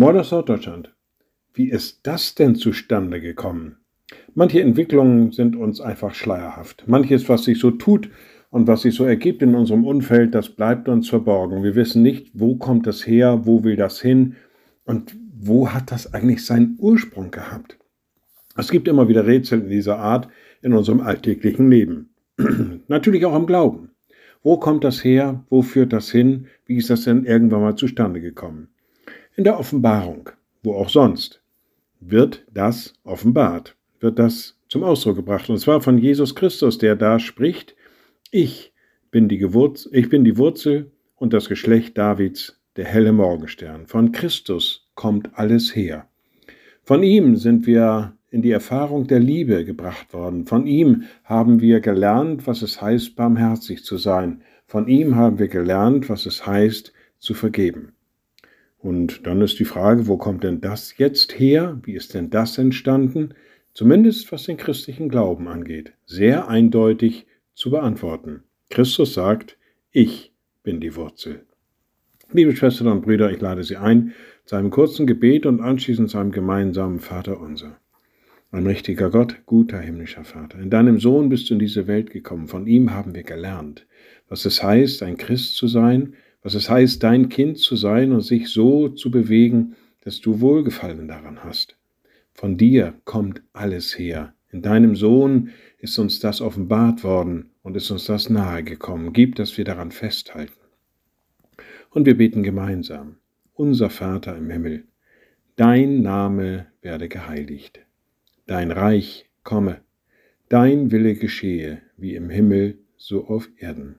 Mord aus Norddeutschland. Wie ist das denn zustande gekommen? Manche Entwicklungen sind uns einfach schleierhaft. Manches, was sich so tut und was sich so ergibt in unserem Umfeld, das bleibt uns verborgen. Wir wissen nicht, wo kommt das her, wo will das hin und wo hat das eigentlich seinen Ursprung gehabt. Es gibt immer wieder Rätsel in dieser Art in unserem alltäglichen Leben. Natürlich auch im Glauben. Wo kommt das her? Wo führt das hin? Wie ist das denn irgendwann mal zustande gekommen? In der Offenbarung, wo auch sonst, wird das offenbart, wird das zum Ausdruck gebracht. Und zwar von Jesus Christus, der da spricht, ich bin die, Gewurz, ich bin die Wurzel und das Geschlecht Davids, der helle Morgenstern. Von Christus kommt alles her. Von ihm sind wir in die Erfahrung der Liebe gebracht worden. Von ihm haben wir gelernt, was es heißt, barmherzig zu sein. Von ihm haben wir gelernt, was es heißt, zu vergeben. Und dann ist die Frage, wo kommt denn das jetzt her? Wie ist denn das entstanden? Zumindest was den christlichen Glauben angeht. Sehr eindeutig zu beantworten. Christus sagt, ich bin die Wurzel. Liebe Schwestern und Brüder, ich lade Sie ein zu einem kurzen Gebet und anschließend zu einem gemeinsamen Vater unser. Ein mächtiger Gott, guter himmlischer Vater, in deinem Sohn bist du in diese Welt gekommen, von ihm haben wir gelernt, was es heißt, ein Christ zu sein, was es heißt, dein Kind zu sein und sich so zu bewegen, dass du Wohlgefallen daran hast. Von dir kommt alles her. In deinem Sohn ist uns das offenbart worden und ist uns das nahegekommen. Gib, dass wir daran festhalten. Und wir beten gemeinsam. Unser Vater im Himmel, dein Name werde geheiligt Dein Reich komme, dein Wille geschehe, wie im Himmel, so auf Erden.